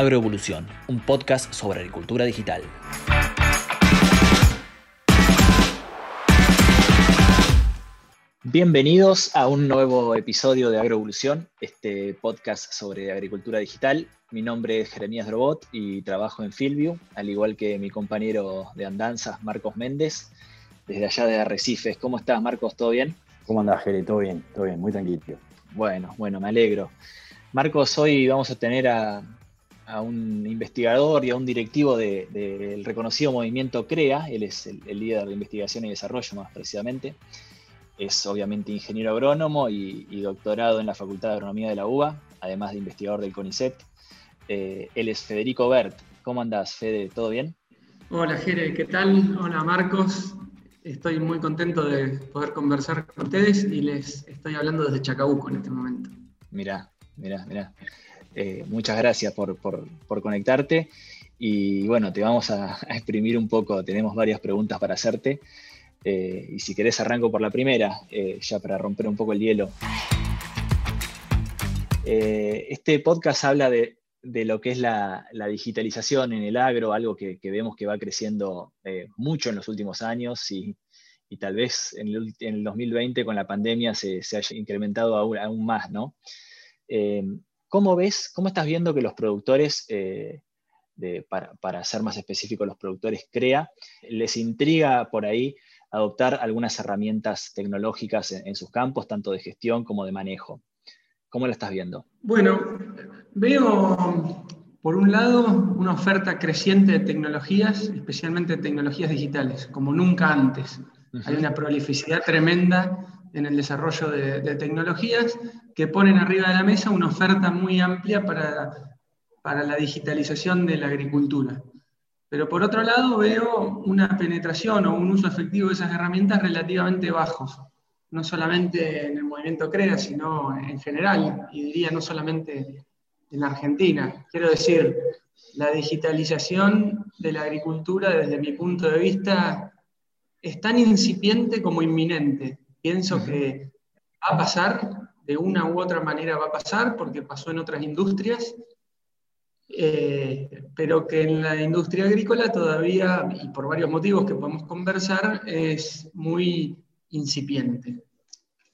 Agroevolución, un podcast sobre agricultura digital. Bienvenidos a un nuevo episodio de Agroevolución, este podcast sobre agricultura digital. Mi nombre es Jeremías Drobot y trabajo en Fieldview, al igual que mi compañero de andanzas, Marcos Méndez, desde allá de Arrecifes. ¿Cómo estás, Marcos? ¿Todo bien? ¿Cómo andás, Jere? Todo bien, todo bien, muy tranquilo. Bueno, bueno, me alegro. Marcos, hoy vamos a tener a, un investigador y a un directivo del reconocido movimiento CREA, él es el, líder de investigación y desarrollo más precisamente, es obviamente ingeniero agrónomo y, doctorado en la Facultad de Agronomía de la UBA, además de investigador del CONICET. Eh, él es Federico Bert. ¿Cómo andas, Fede? ¿Todo bien? Hola, Jere, ¿qué tal? Hola, Marcos. Estoy muy contento de poder conversar con ustedes y les estoy hablando desde Chacabuco en este momento. Mirá, mirá, mirá. Eh, muchas gracias por, conectarte. Y bueno, te vamos a, exprimir un poco. Tenemos varias preguntas para hacerte. Eh, y si querés arranco por la primera, eh, ya para romper un poco el hielo. este podcast habla de, lo que es la, digitalización en el agro, algo que, vemos que va creciendo mucho en los últimos años y, tal vez en el, 2020 con la pandemia se, haya incrementado aún, más, ¿no? ¿Cómo ves, cómo estás viendo que los productores, para, para, ser más específico, los productores CREA, les intriga por ahí adoptar algunas herramientas tecnológicas en, sus campos, tanto de gestión como de manejo. ¿Cómo lo estás viendo? Bueno, veo por un lado una oferta creciente de tecnologías, especialmente tecnologías digitales, como nunca antes. Hay una prolificidad tremenda en el desarrollo de, de, tecnologías que ponen arriba de la mesa una oferta muy amplia para, para la digitalización de la agricultura. Pero por otro lado veo una penetración o un uso efectivo de esas herramientas relativamente bajos, no solamente en el movimiento CREA, sino en general, y diría no solamente en Argentina. Quiero decir, la digitalización de la agricultura desde mi punto de vista es tan incipiente como inminente. Pienso que va a pasar, de una u otra manera va a pasar, porque pasó en otras industrias, eh, pero que en la industria agrícola todavía, y por varios motivos que podemos conversar, es muy incipiente.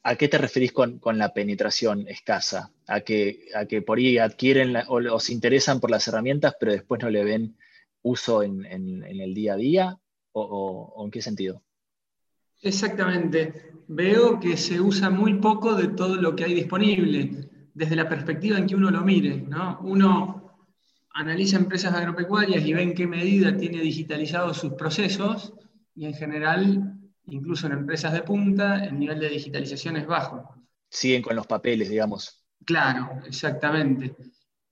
¿A qué te referís con, la penetración escasa? ¿A que, a que por ahí adquieren o, se interesan por las herramientas, pero después no le ven uso en, el día a día? ¿O, en qué sentido? Exactamente. Veo que se usa muy poco de todo lo que hay disponible, desde la perspectiva en que uno lo mire. ¿no? Uno analiza empresas agropecuarias y ve en qué medida tiene digitalizados sus procesos y en general, incluso en empresas de punta, el nivel de digitalización es bajo. Siguen con los papeles, digamos. Claro, exactamente.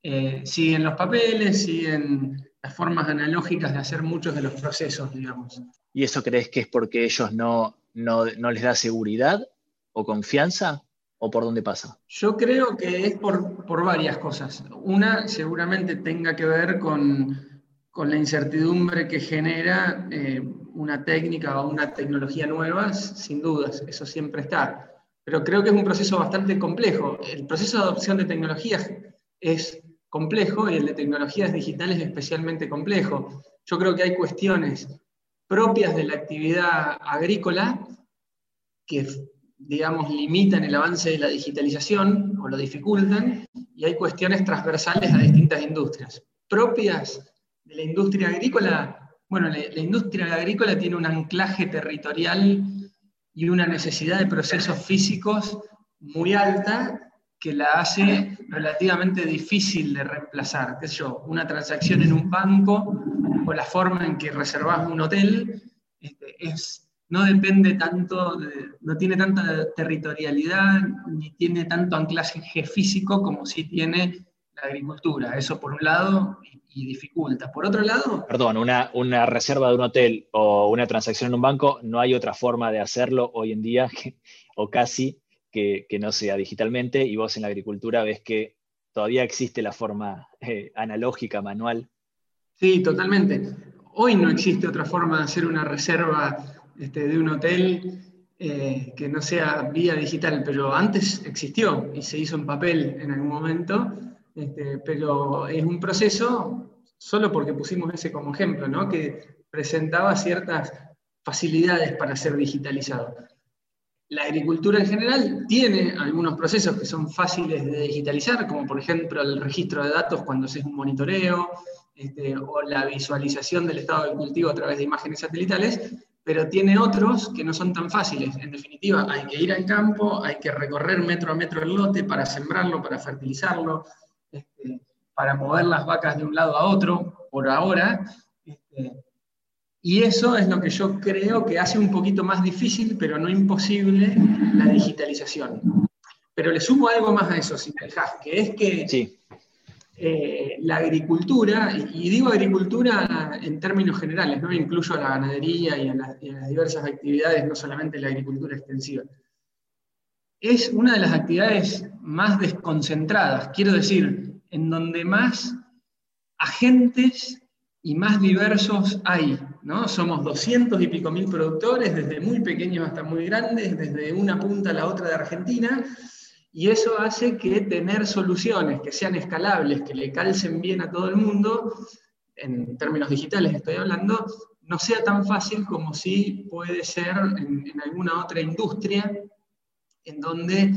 Eh, siguen los papeles, siguen las formas analógicas de hacer muchos de los procesos, digamos. ¿Y eso crees que es porque ellos no, no, no les da seguridad o confianza? ¿O por dónde pasa? Yo creo que es por, varias cosas. Una seguramente tenga que ver con, la incertidumbre que genera eh, una técnica o una tecnología nueva, sin dudas, eso siempre está. Pero creo que es un proceso bastante complejo. El proceso de adopción de tecnologías es complejo y el de tecnologías digitales es especialmente complejo. Yo creo que hay cuestiones propias de la actividad agrícola que digamos, limitan el avance de la digitalización o lo dificultan, y hay cuestiones transversales a distintas industrias. Propias de la industria agrícola, bueno, la, industria agrícola tiene un anclaje territorial y una necesidad de procesos físicos muy alta que la hace relativamente difícil de reemplazar. ¿Qué yo? Una transacción en un banco o la forma en que reservas un hotel este, es no depende tanto, no tiene tanta territorialidad, ni tiene tanto anclaje físico como sí tiene la agricultura. Eso por un lado, y, dificulta. Por otro lado... Perdón, una, reserva de un hotel o una transacción en un banco, no hay otra forma de hacerlo hoy en día, o casi, que, no sea digitalmente, y vos en la agricultura ves que todavía existe la forma eh, analógica, manual. Sí, totalmente. Hoy no existe otra forma de hacer una reserva este, de un hotel eh, que no sea vía digital, pero antes existió y se hizo en papel en algún momento, Este, pero es un proceso solo porque pusimos ese como ejemplo, ¿no? que presentaba ciertas facilidades para ser digitalizado. La agricultura en general tiene algunos procesos que son fáciles de digitalizar, como por ejemplo el registro de datos cuando se hace un monitoreo, este, o la visualización del estado del cultivo a través de imágenes satelitales, pero tiene otros que no son tan fáciles. En definitiva, hay que ir al campo, hay que recorrer metro a metro el lote para sembrarlo, para fertilizarlo, este, para mover las vacas de un lado a otro, por ahora. Este, y eso es lo que yo creo que hace un poquito más difícil, pero no imposible, la digitalización. Pero le sumo algo más a eso, que es que eh, la agricultura, y digo agricultura en términos generales, no incluyo a la ganadería y a, las, diversas actividades, no solamente la agricultura extensiva, es una de las actividades más desconcentradas, quiero decir, en donde más agentes y más diversos hay. ¿No? Somos 200 y pico mil productores, desde muy pequeños hasta muy grandes, desde una punta a la otra de Argentina, y eso hace que tener soluciones que sean escalables, que le calcen bien a todo el mundo, en términos digitales estoy hablando, no sea tan fácil como si puede ser en, alguna otra industria en donde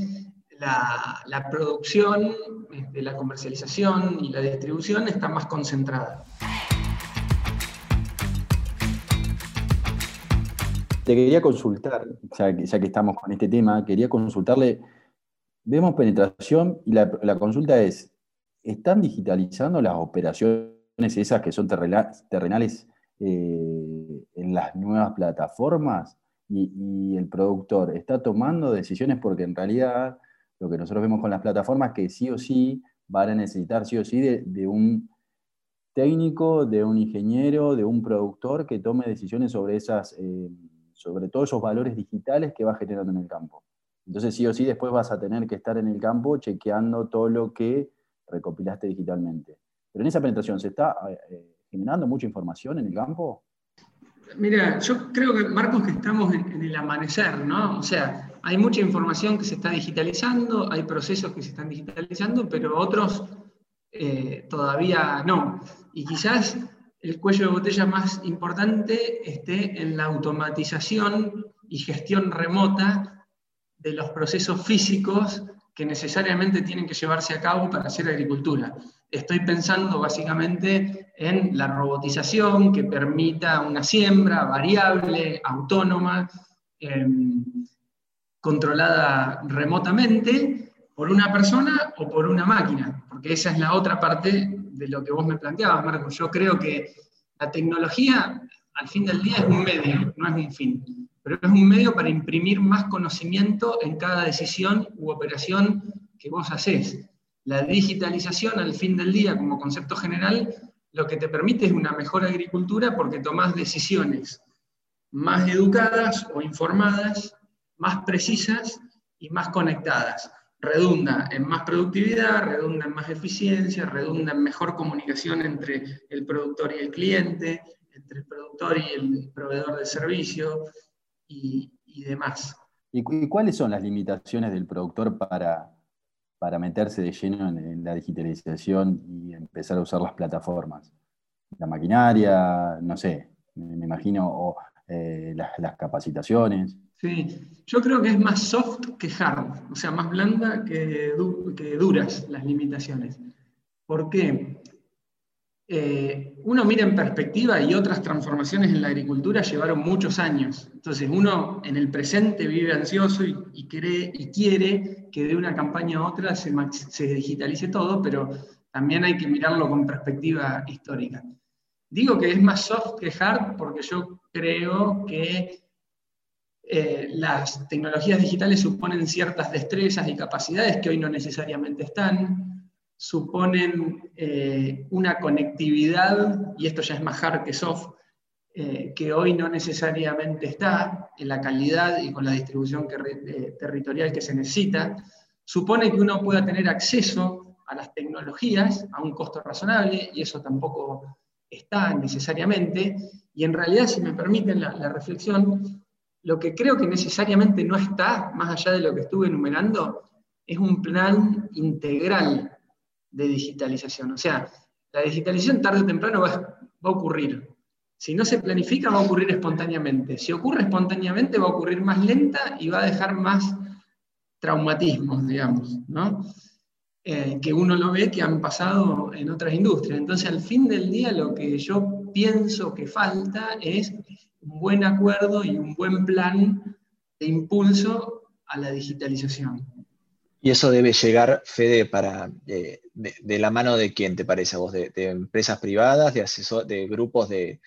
la, producción, este, la comercialización y la distribución está más concentrada. Te quería consultar, ya que estamos con este tema, quería consultarle vemos penetración y la, consulta es, ¿están digitalizando las operaciones esas que son terrenales eh, en las nuevas plataformas? Y, el productor está tomando decisiones porque en realidad lo que nosotros vemos con las plataformas es que sí o sí van a necesitar sí o sí de, un técnico, de un ingeniero, de un productor que tome decisiones sobre esas, eh, sobre todos esos valores digitales que va generando en el campo. Entonces sí o sí después vas a tener que estar en el campo chequeando todo lo que recopilaste digitalmente. Pero en esa penetración, ¿se está eh, generando mucha información en el campo? Mira, yo creo que, Marcos, que estamos en, el amanecer, ¿no? O sea, hay mucha información que se está digitalizando, hay procesos que se están digitalizando, pero otros eh, todavía no. Y quizás el cuello de botella más importante esté en la automatización y gestión remota de los procesos físicos que necesariamente tienen que llevarse a cabo para hacer agricultura. Estoy pensando básicamente en la robotización que permita una siembra variable, autónoma, em, controlada remotamente por una persona o por una máquina, porque esa es la otra parte de lo que vos me planteabas, Marco. Yo creo que la tecnología, al fin del día, es un medio, no es un fin pero es un medio para imprimir más conocimiento en cada decisión u operación que vos haces. La digitalización al fin del día como concepto general lo que te permite es una mejor agricultura porque tomás decisiones más educadas o informadas, más precisas y más conectadas. Redunda en más productividad, redunda en más eficiencia, redunda en mejor comunicación entre el productor y el cliente, entre el productor y el proveedor de servicio, y, demás. ¿Y, cuáles son las limitaciones del productor para, para meterse de lleno en, la digitalización y empezar a usar las plataformas? La maquinaria, no sé, me, imagino, o eh, las, capacitaciones. Sí, yo creo que es más soft que hard, o sea, más blanda que, que duras las limitaciones. ¿Por qué? Eh, uno mira en perspectiva y otras transformaciones en la agricultura llevaron muchos años. Entonces uno en el presente vive ansioso y, quiere, y quiere que de una campaña a otra se, se, digitalice todo, pero también hay que mirarlo con perspectiva histórica. Digo que es más soft que hard porque yo creo que eh, las tecnologías digitales suponen ciertas destrezas y capacidades que hoy no necesariamente están suponen eh, una conectividad, y esto ya es más hard que soft, eh, que hoy no necesariamente está en la calidad y con la distribución territorial que se necesita, supone que uno pueda tener acceso a las tecnologías a un costo razonable, y eso tampoco está necesariamente, y en realidad, si me permiten la, reflexión, lo que creo que necesariamente no está, más allá de lo que estuve enumerando, es un plan integral de digitalización. O sea, la digitalización tarde o temprano va, va a ocurrir. Si no se planifica, va a ocurrir espontáneamente. Si ocurre espontáneamente, va a ocurrir más lenta y va a dejar más traumatismos, digamos, ¿no? Eh, que uno lo ve que han pasado en otras industrias. Entonces, al fin del día, lo que yo pienso que falta es un buen acuerdo y un buen plan de impulso a la digitalización. Y eso debe llegar, Fede, para, eh, de, la mano de quién te parece a vos, de, empresas privadas, de, de grupos de,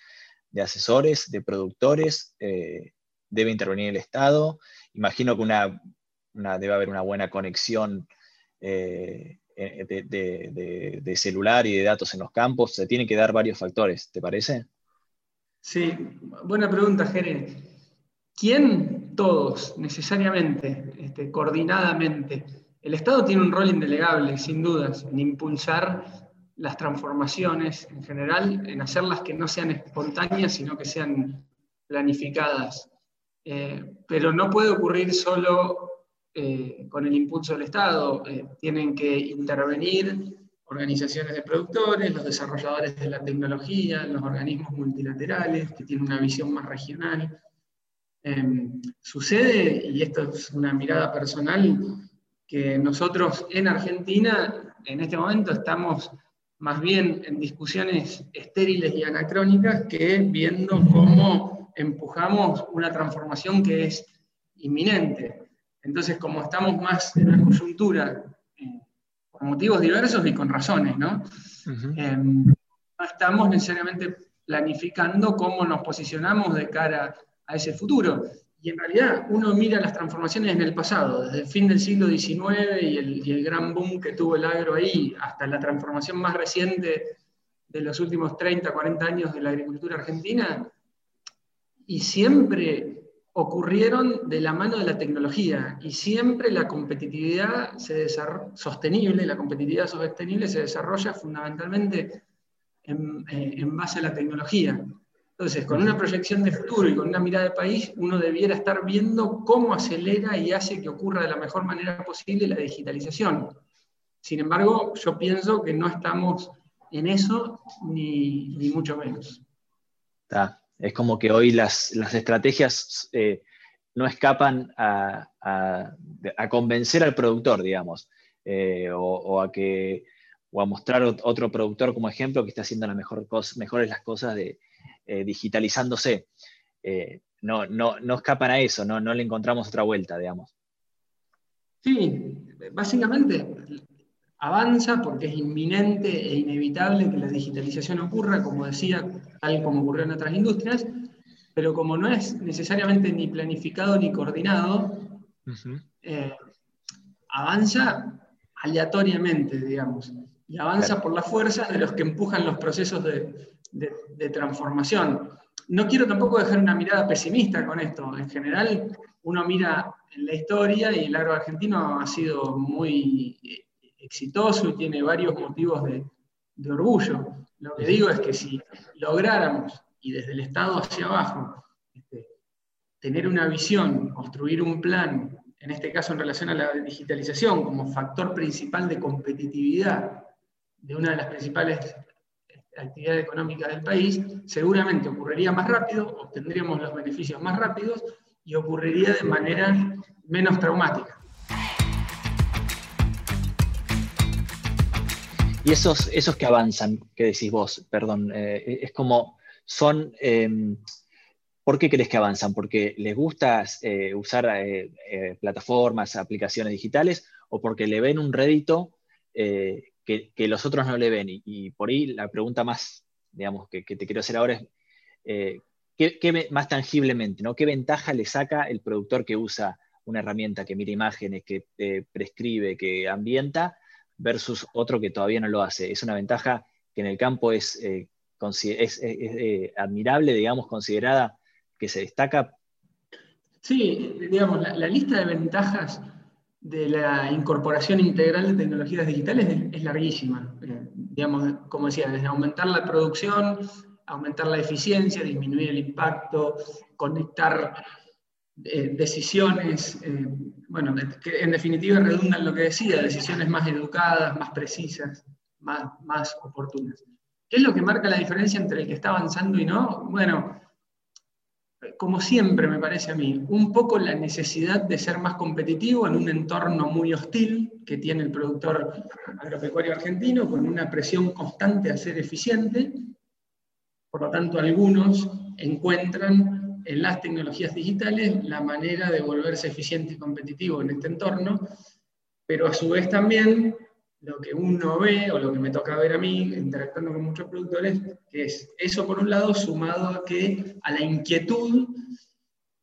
asesores, de productores, eh, debe intervenir el Estado. Imagino que una, debe haber una buena conexión eh, eh, de, celular y de datos en los campos, se tienen que dar varios factores, ¿te parece? Sí, buena pregunta, Jere. ¿Quién? Todos, necesariamente, este, coordinadamente. El Estado tiene un rol indelegable, sin dudas, en impulsar las transformaciones en general, en hacerlas que no sean espontáneas, sino que sean planificadas. Eh, pero no puede ocurrir solo eh, con el impulso del Estado. Eh, tienen que intervenir organizaciones de productores, los desarrolladores de la tecnología, los organismos multilaterales que tienen una visión más regional. Em, sucede, y esto es una mirada personal, que nosotros en Argentina en este momento estamos más bien en discusiones estériles y anacrónicas que viendo cómo empujamos una transformación que es inminente. Entonces, como estamos más en la coyuntura, eh, por motivos diversos y con razones, ¿no? Em, no estamos necesariamente planificando cómo nos posicionamos de cara a ese futuro. Y en realidad uno mira las transformaciones en el pasado, desde el fin del siglo XIX y el, y el gran boom que tuvo el agro ahí, hasta la transformación más reciente de los últimos 30, 40 años de la agricultura argentina, y siempre ocurrieron de la mano de la tecnología y siempre la competitividad se sostenible, la competitividad sostenible se desarrolla fundamentalmente en, eh, en, base a la tecnología. Entonces, con una proyección de futuro y con una mirada de país, uno debiera estar viendo cómo acelera y hace que ocurra de la mejor manera posible la digitalización. Sin embargo, yo pienso que no estamos en eso, ni, ni mucho menos. Está. Es como que hoy las, estrategias eh, no escapan a, convencer al productor, digamos, eh, o, a que, a mostrar otro productor como ejemplo que está haciendo las mejor mejores las cosas de, eh, digitalizándose. no, no, escapan a eso, no, no le encontramos otra vuelta, digamos. Sí, básicamente avanza porque es inminente e inevitable que la digitalización ocurra, como decía, tal como ocurrió en otras industrias, pero como no es necesariamente ni planificado ni coordinado, eh, avanza aleatoriamente, digamos, y avanza por la fuerza de los que empujan los procesos de, de transformación. No quiero tampoco dejar una mirada pesimista con esto. En general, uno mira en la historia y el agro argentino ha sido muy exitoso y tiene varios motivos de, orgullo. Lo que digo es que si lográramos, y desde el Estado hacia abajo, este, tener una visión, construir un plan, en este caso en relación a la digitalización, como factor principal de competitividad de una de las principales actividades económicas del país, seguramente ocurriría más rápido, obtendríamos los beneficios más rápidos y ocurriría de manera menos traumática. Y esos, esos que avanzan, que decís vos, perdón, eh, es como son... Em, ¿Por qué crees que avanzan? ¿Porque les gusta eh, usar eh, plataformas, aplicaciones digitales o porque le ven un rédito que, los otros no le ven? Y, por ahí la pregunta más, digamos, que, te quiero hacer ahora es, ¿qué, más tangiblemente, ¿no? ¿qué ventaja le saca el productor que usa una herramienta que mira imágenes, que prescribe, que ambienta, versus otro que todavía no lo hace. Es una ventaja que en el campo es, eh, eh, admirable, digamos, considerada que se destaca. Sí, digamos, la, lista de ventajas de la incorporación integral de tecnologías digitales es, larguísima. Eh, digamos, como decía, desde aumentar la producción, aumentar la eficiencia, disminuir el impacto, conectar decisiones, bueno, que en definitiva redundan lo que decía, decisiones más educadas, más precisas. más, más oportunas. ¿Qué es lo que marca la diferencia entre el que está avanzando y no? Bueno, como siempre me parece a mí, un poco la necesidad de ser más competitivo en un entorno muy hostil que tiene el productor agropecuario argentino, con una presión constante a ser eficiente. Por lo tanto, algunos encuentran en las tecnologías digitales la manera de volverse eficiente y competitivo en este entorno, pero a su vez también lo que uno ve o lo que me toca ver a mí interactuando con muchos productores, que es eso por un lado sumado a que a la inquietud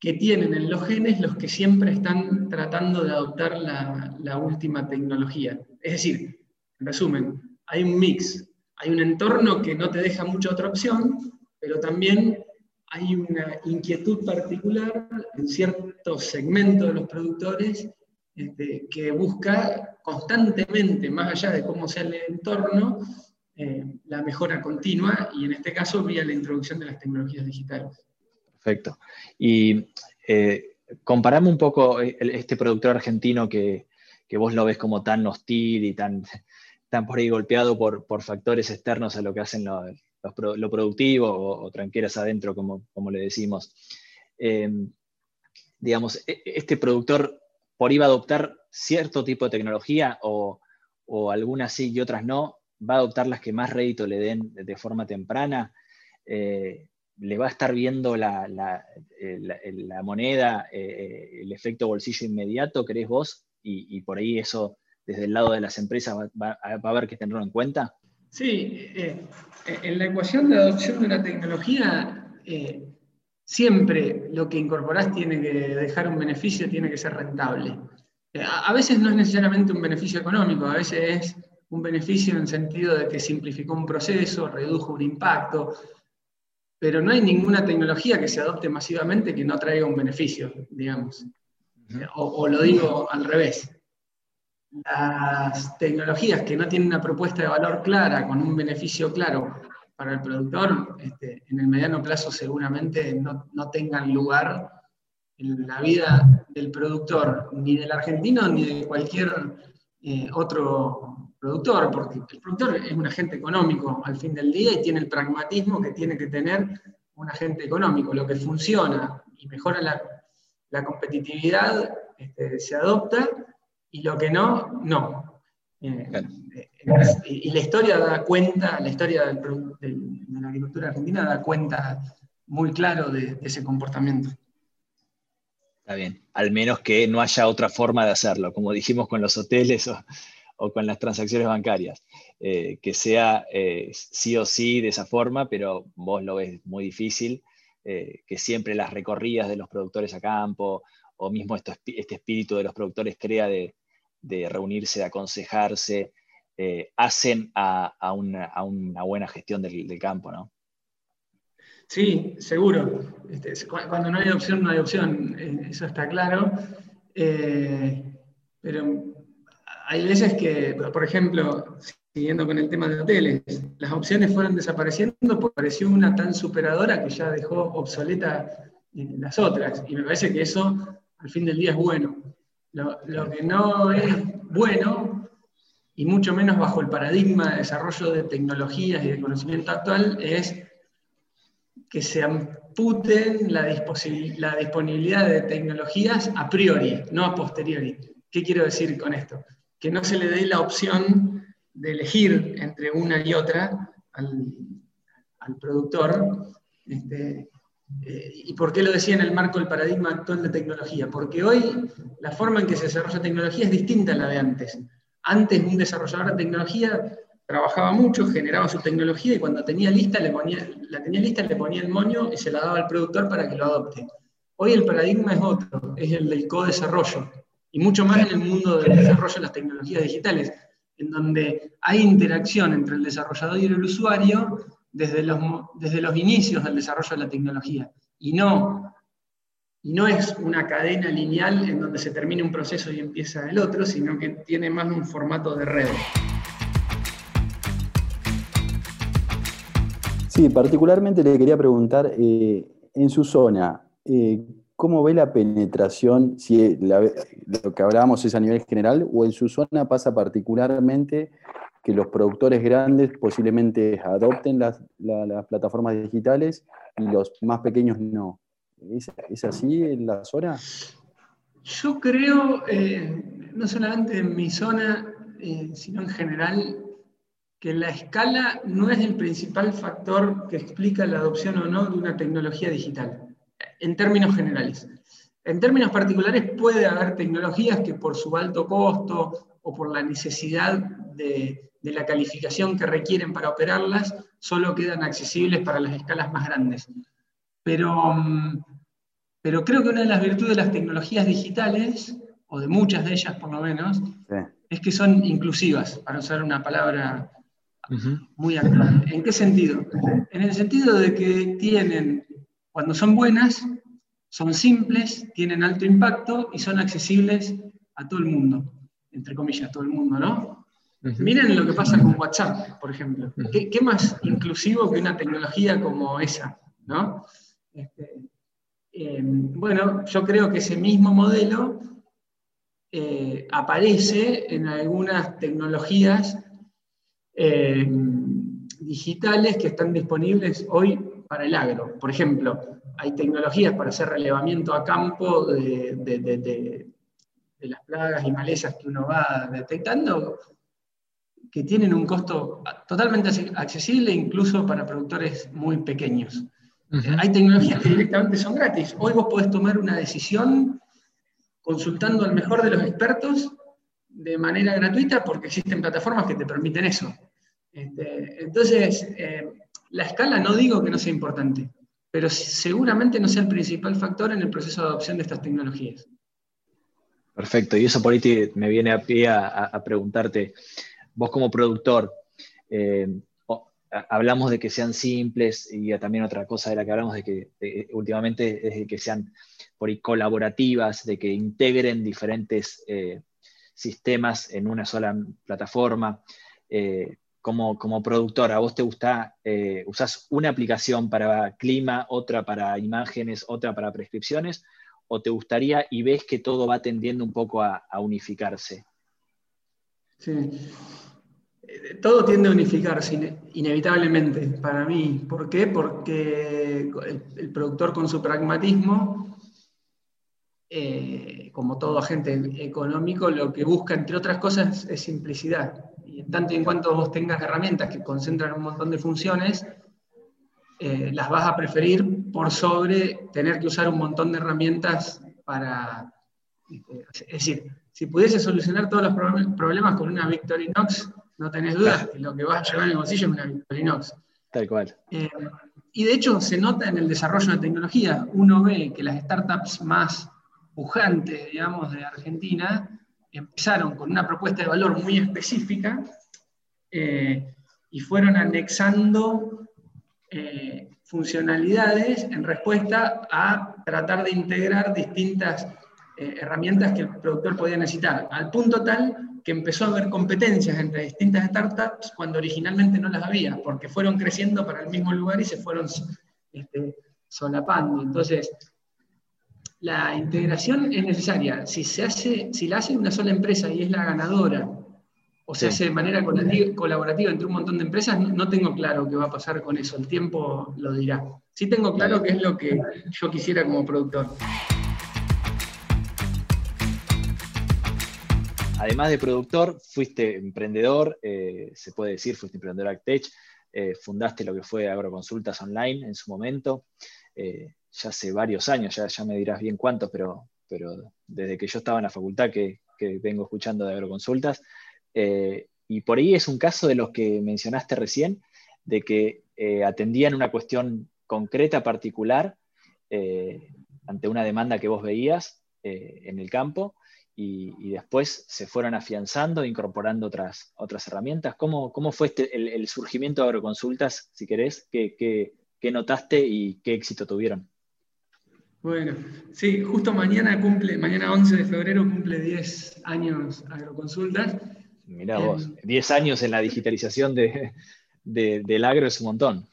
que tienen en los genes los que siempre están tratando de adoptar la, la última tecnología. Es decir, en resumen, hay un mix, hay un entorno que no te deja mucha otra opción, pero también hay una inquietud particular en ciertos segmentos de los productores este, que busca constantemente, más allá de cómo sea el entorno, eh, la mejora continua y en este caso vía la introducción de las tecnologías digitales. Perfecto. Y eh, comparame un poco este productor argentino que, vos lo ves como tan hostil y tan, tan por ahí golpeado por, factores externos a lo que hacen lo, productivo o, tranqueras adentro, como, como le decimos. Eh, digamos, e, este productor por iba a adoptar cierto tipo de tecnología o, algunas sí y otras no, va a adoptar las que más rédito le den de forma temprana, eh, le va a estar viendo la, moneda, eh, el efecto bolsillo inmediato, ¿crees vos? Y, por ahí eso, desde el lado de las empresas, va, a haber que tenerlo en cuenta. Sí, eh, en la ecuación de adopción de una tecnología, siempre lo que incorporás tiene que dejar un beneficio, tiene que ser rentable. Eh, a veces no es necesariamente un beneficio económico, a veces es un beneficio en el sentido de que simplificó un proceso, redujo un impacto, pero no hay ninguna tecnología que se adopte masivamente que no traiga un beneficio, digamos. o, o, lo digo al revés. Las tecnologías que no tienen una propuesta de valor clara, con un beneficio claro, para el productor, este, en el mediano plazo seguramente no, tengan lugar en la vida del productor, ni del argentino, ni de cualquier eh, otro productor, porque el productor es un agente económico al fin del día y tiene el pragmatismo que tiene que tener un agente económico. Lo que funciona y mejora la, competitividad este, se adopta y lo que no, no. Eh, eh, y, la historia da cuenta, la historia de la agricultura argentina da cuenta muy claro de, ese comportamiento. Está bien, al menos que no haya otra forma de hacerlo, como dijimos con los hoteles o, con las transacciones bancarias, eh, que sea sí o sí de esa forma, pero vos lo ves muy difícil, que siempre las recorridas de los productores a campo, o mismo este espíritu de los productores crea de, reunirse, de aconsejarse, eh, hacen a, una, buena gestión del, campo, ¿no? Sí, seguro. Este, cuando no hay opción, no hay opción, eh, eso está claro. Eh, pero hay veces que, por ejemplo, siguiendo con el tema de hoteles, las opciones fueron desapareciendo porque pareció una tan superadora que ya dejó obsoleta las otras. Y me parece que eso al fin del día es bueno. Lo, que no es bueno, y mucho menos bajo el paradigma de desarrollo de tecnologías y de conocimiento actual, es que se amputen la, disponibilidad de tecnologías a priori, no a posteriori. ¿Qué quiero decir con esto? Que no se le dé la opción de elegir entre una y otra al, productor. Este, eh, ¿Y por qué lo decía en el marco del paradigma actual de tecnología? Porque hoy la forma en que se desarrolla tecnología es distinta a la de antes. Antes un desarrollador de tecnología trabajaba mucho, generaba su tecnología y cuando tenía lista, le ponía, la tenía lista, le ponía el moño y se la daba al productor para que lo adopte. Hoy el paradigma es otro, es el del co-desarrollo. Y mucho más en el mundo del desarrollo de las tecnologías digitales, en donde hay interacción entre el desarrollador y el usuario desde los, desde los inicios del desarrollo de la tecnología. Y no, y no es una cadena lineal en donde se termina un proceso y empieza el otro, sino que tiene más un formato de red. Sí, particularmente le quería preguntar, eh, en su zona, eh, ¿cómo ve la penetración, si lo que hablábamos es a nivel general, o en su zona pasa particularmente que los productores grandes posiblemente adopten las, plataformas digitales y los más pequeños no. ¿Es, así en la zona? Yo creo, eh, no solamente en mi zona, eh, sino en general, que la escala no es el principal factor que explica la adopción o no de una tecnología digital, en términos generales. En términos particulares puede haber tecnologías que por su alto costo o por la necesidad de, la calificación que requieren para operarlas, solo quedan accesibles para las escalas más grandes. Pero, mm, pero creo que una de las virtudes de las tecnologías digitales, o de muchas de ellas por lo menos, es que son inclusivas, para usar una palabra muy actual. ¿En qué sentido? En el sentido de que tienen, cuando son buenas, son simples, tienen alto impacto y son accesibles a todo el mundo, entre comillas, a todo el mundo, ¿no? Miren lo que pasa con WhatsApp, por ejemplo. ¿Qué, más inclusivo que una tecnología como esa? ¿no? Este, eh, bueno, yo creo que ese mismo modelo eh, aparece en algunas tecnologías eh, digitales que están disponibles hoy para el agro. Por ejemplo, hay tecnologías para hacer relevamiento a campo de, las plagas y malezas que uno va detectando que tienen un costo totalmente accesible incluso para productores muy pequeños. Hay tecnologías que directamente son gratis. Hoy vos podés tomar una decisión consultando al mejor de los expertos de manera gratuita porque existen plataformas que te permiten eso. Este, entonces, eh, la escala no digo que no sea importante, pero seguramente no sea el principal factor en el proceso de adopción de estas tecnologías. Perfecto, y eso por ahí me viene a pie a, preguntarte, vos como productor, eh, hablamos de que sean simples y también otra cosa de la que hablamos de que últimamente es de que sean por colaborativas, de que integren diferentes eh, sistemas en una sola plataforma como, productor, ¿a vos te gusta, eh, una aplicación para clima, otra para imágenes, otra para prescripciones, o te gustaría y ves que todo va tendiendo un poco a, unificarse? Sí. Eh, todo tiende a unificarse inevitablemente para mí. ¿Por qué? Porque el, productor con su pragmatismo, eh, como todo agente económico, lo que busca, entre otras cosas, es simplicidad tanto en cuanto vos tengas herramientas que concentran un montón de funciones, eh, las vas a preferir por sobre tener que usar un montón de herramientas para... Este, es decir, si pudiese solucionar todos los problemas con una Victorinox, no tenés dudas que lo que vas a llevar en el bolsillo es una Victorinox. Tal cual. Eh, y de hecho se nota en el desarrollo de tecnología. Uno ve que las startups más pujantes, digamos, de Argentina, empezaron con una propuesta de valor muy específica eh, y fueron anexando eh, funcionalidades en respuesta a tratar de integrar distintas herramientas que el productor podía necesitar, al punto tal que empezó a haber competencias entre distintas startups cuando originalmente no las había, porque fueron creciendo para el mismo lugar y se fueron este, solapando. Entonces, la integración es necesaria. Si, se hace, si la hace una sola empresa y es la ganadora, o se hace de manera colaborativa entre un montón de empresas, no, tengo claro qué va a pasar con eso. El tiempo lo dirá. Sí tengo claro qué es lo que yo quisiera como productor. Además de productor, fuiste emprendedor, eh, se puede decir, fuiste emprendedor Actech, eh, fundaste lo que fue Agroconsultas Online en su momento. Eh, ya hace varios años, ya, ya me dirás bien cuántos, pero, pero desde que yo estaba en la facultad que, vengo escuchando de agroconsultas. Eh, y por ahí es un caso de los que mencionaste recién, de que atendían una cuestión concreta, particular, ante una demanda que vos veías en el campo, y, después se fueron afianzando, incorporando otras, otras herramientas. ¿Cómo, cómo fue este, el, surgimiento de agroconsultas, si querés? ¿Qué, qué notaste y qué éxito tuvieron? Bueno, sí, justo mañana cumple, mañana 11 de febrero cumple 10 años Agroconsultas. Mirá vos, 10 años en la digitalización de, del agro es un montón.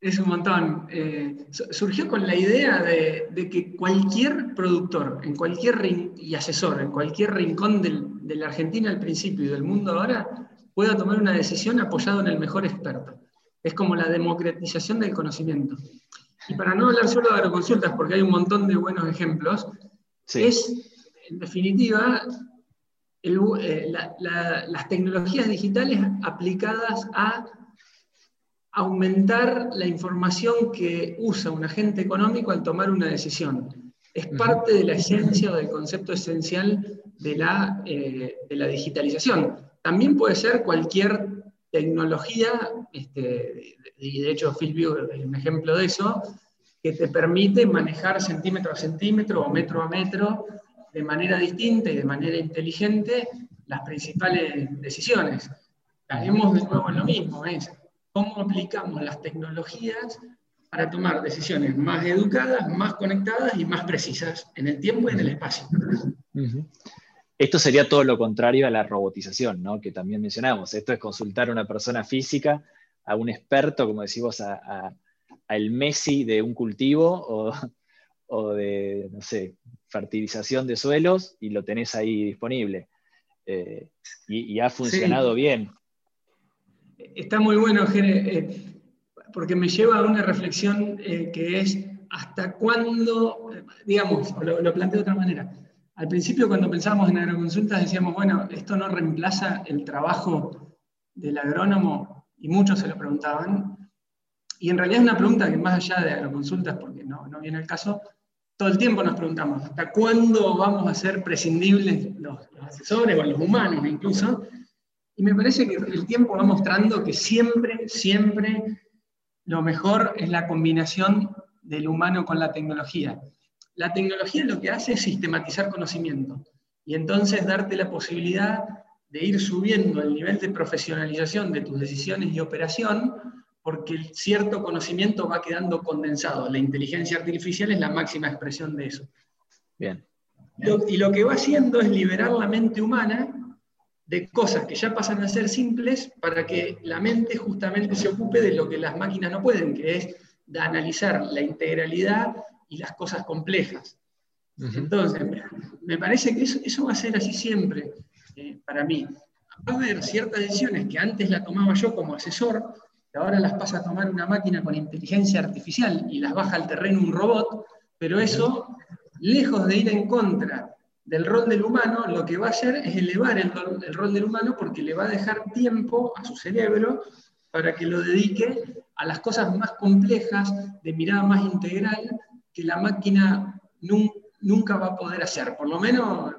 Es un montón. Eh, surgió con la idea de, que cualquier productor, en cualquier y asesor, en cualquier rincón de la Argentina al principio y del mundo ahora, pueda tomar una decisión apoyado en el mejor experto. Es como la democratización del conocimiento. Y para no hablar solo de agroconsultas, porque hay un montón de buenos ejemplos, es, en definitiva, eh, las tecnologías digitales aplicadas a aumentar la información que usa un agente económico al tomar una decisión. Es parte de la esencia o del concepto esencial de la, eh, de la digitalización. También puede ser cualquier tecnología, este, y de hecho Philview es un ejemplo de eso, que te permite manejar centímetro a centímetro o metro a metro de manera distinta y de manera inteligente las principales decisiones. Caemos de nuevo en lo mismo, es cómo aplicamos las tecnologías para tomar decisiones más educadas, más conectadas y más precisas en el tiempo y en el espacio. Esto sería todo lo contrario a la robotización, ¿no? que también mencionamos. Esto es consultar a una persona física, a un experto, como decimos, a, el Messi de un cultivo o, de, no sé, fertilización de suelos y lo tenés ahí disponible. Eh, y, ha funcionado bien. Está muy bueno, Jere, eh, porque me lleva a una reflexión eh, que es hasta cuándo, digamos, lo, lo planteo de otra manera, al principio cuando pensábamos en agroconsultas decíamos, bueno, esto no reemplaza el trabajo del agrónomo y muchos se lo preguntaban. Y en realidad es una pregunta que más allá de agroconsultas, porque no, no viene el caso, todo el tiempo nos preguntamos, ¿hasta cuándo vamos a ser prescindibles los, los asesores o los humanos incluso? Y me parece que el tiempo va mostrando que siempre, siempre lo mejor es la combinación del humano con la tecnología la tecnología lo que hace es sistematizar conocimiento y entonces darte la posibilidad de ir subiendo el nivel de profesionalización de tus decisiones y operación porque cierto conocimiento va quedando condensado. La inteligencia artificial es la máxima expresión de eso. Bien. y lo que va haciendo es liberar la mente humana de cosas que ya pasan a ser simples para que la mente justamente se ocupe de lo que las máquinas no pueden, que es de analizar la integralidad y las cosas complejas. Entonces, me parece que eso, va a ser así siempre eh, para mí. Va a haber ciertas decisiones que antes las tomaba yo como asesor, que ahora las pasa a tomar una máquina con inteligencia artificial y las baja al terreno un robot, pero eso, lejos de ir en contra del rol del humano, lo que va a hacer es elevar el, el rol del humano porque le va a dejar tiempo a su cerebro para que lo dedique a las cosas más complejas, de mirada más integral, que la máquina nunca va a poder hacer, por lo menos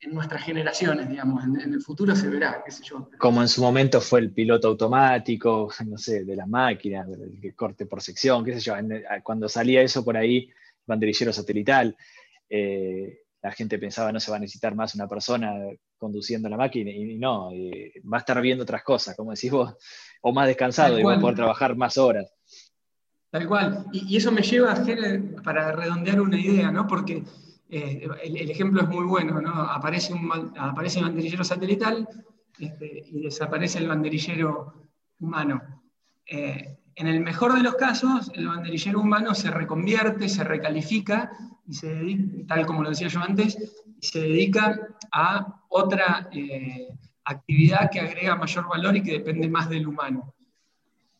en nuestras generaciones, digamos, en, el futuro se verá, qué sé yo. Como en su momento fue el piloto automático, no sé, de las máquinas, el corte por sección, qué sé yo, cuando salía eso por ahí, banderillero satelital, eh, la gente pensaba no se va a necesitar más una persona conduciendo la máquina, y, no, va a estar viendo otras cosas, como decís vos, o más descansado, y va a poder trabajar más horas. Tal cual. Y, eso me lleva a hacer, para redondear una idea, ¿no? Porque eh, el, ejemplo es muy bueno, ¿no? Aparece un, aparece el banderillero satelital este, y desaparece el banderillero humano. Eh, en el mejor de los casos, el banderillero humano se reconvierte, se recalifica, y se dedica, tal como lo decía yo antes, se dedica a otra eh, actividad que agrega mayor valor y que depende más del humano.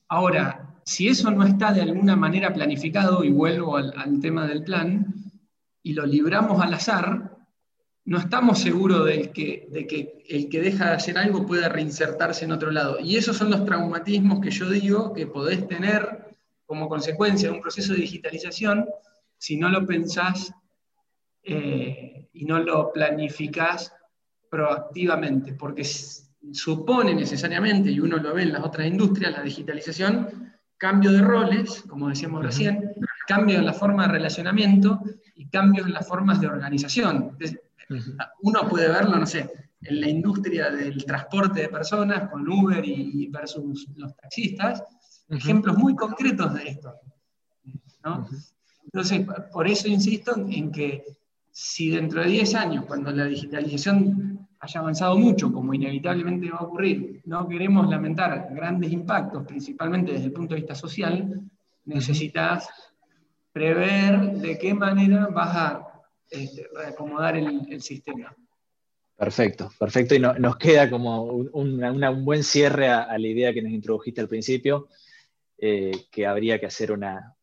Ahora, si eso no está de alguna manera planificado, y vuelvo al, tema del plan, y lo libramos al azar, no estamos seguros de que, de que el que deja de hacer algo pueda reinsertarse en otro lado. Y esos son los traumatismos que yo digo que podés tener como consecuencia de un proceso de digitalización si no lo pensás eh, y no lo planificás proactivamente, porque supone necesariamente, y uno lo ve en las otras industrias, la digitalización, cambio de roles, como decíamos recién, cambio en la forma de relacionamiento y cambios en las formas de organización. Uno puede verlo, no sé, en la industria del transporte de personas con Uber y versus los taxistas, ejemplos muy concretos de esto. Entonces, por eso insisto en que si dentro de 10 años, cuando la digitalización haya avanzado mucho, como inevitablemente va a ocurrir, no queremos lamentar grandes impactos, principalmente desde el punto de vista social, necesitas prever de qué manera vas a este, reacomodar el, sistema. Perfecto, perfecto. Y nos queda como un, buen cierre a, la idea que nos introdujiste al principio, eh, que habría que hacer una,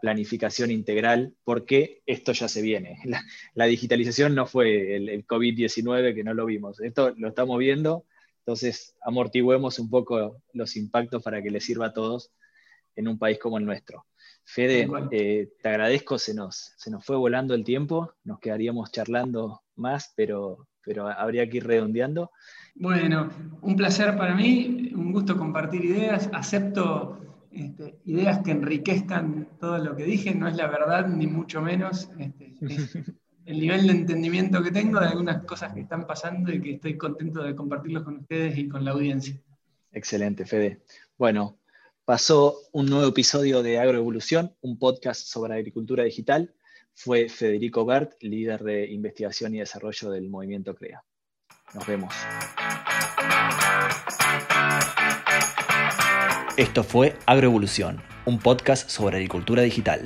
planificación integral, porque esto ya se viene. La, digitalización no fue el, COVID-19 que no lo vimos, esto lo estamos viendo, entonces amortiguemos un poco los impactos para que les sirva a todos en un país como el nuestro. Fede, eh, te agradezco, se nos, se nos fue volando el tiempo, nos quedaríamos charlando más, pero pero habría que ir redondeando. Bueno, un placer para mí, un gusto compartir ideas, acepto este, ideas que enriquezcan todo lo que dije, no es la verdad ni mucho menos, este, el nivel de entendimiento que tengo de algunas cosas que están pasando y que estoy contento de compartirlos con ustedes y con la audiencia. Excelente, Fede. Bueno, pasó un nuevo episodio de Agroevolución, un podcast sobre agricultura digital fue Federico Bert, líder de investigación y desarrollo del movimiento CREA. Nos vemos. Esto fue Agroevolución, un podcast sobre agricultura digital.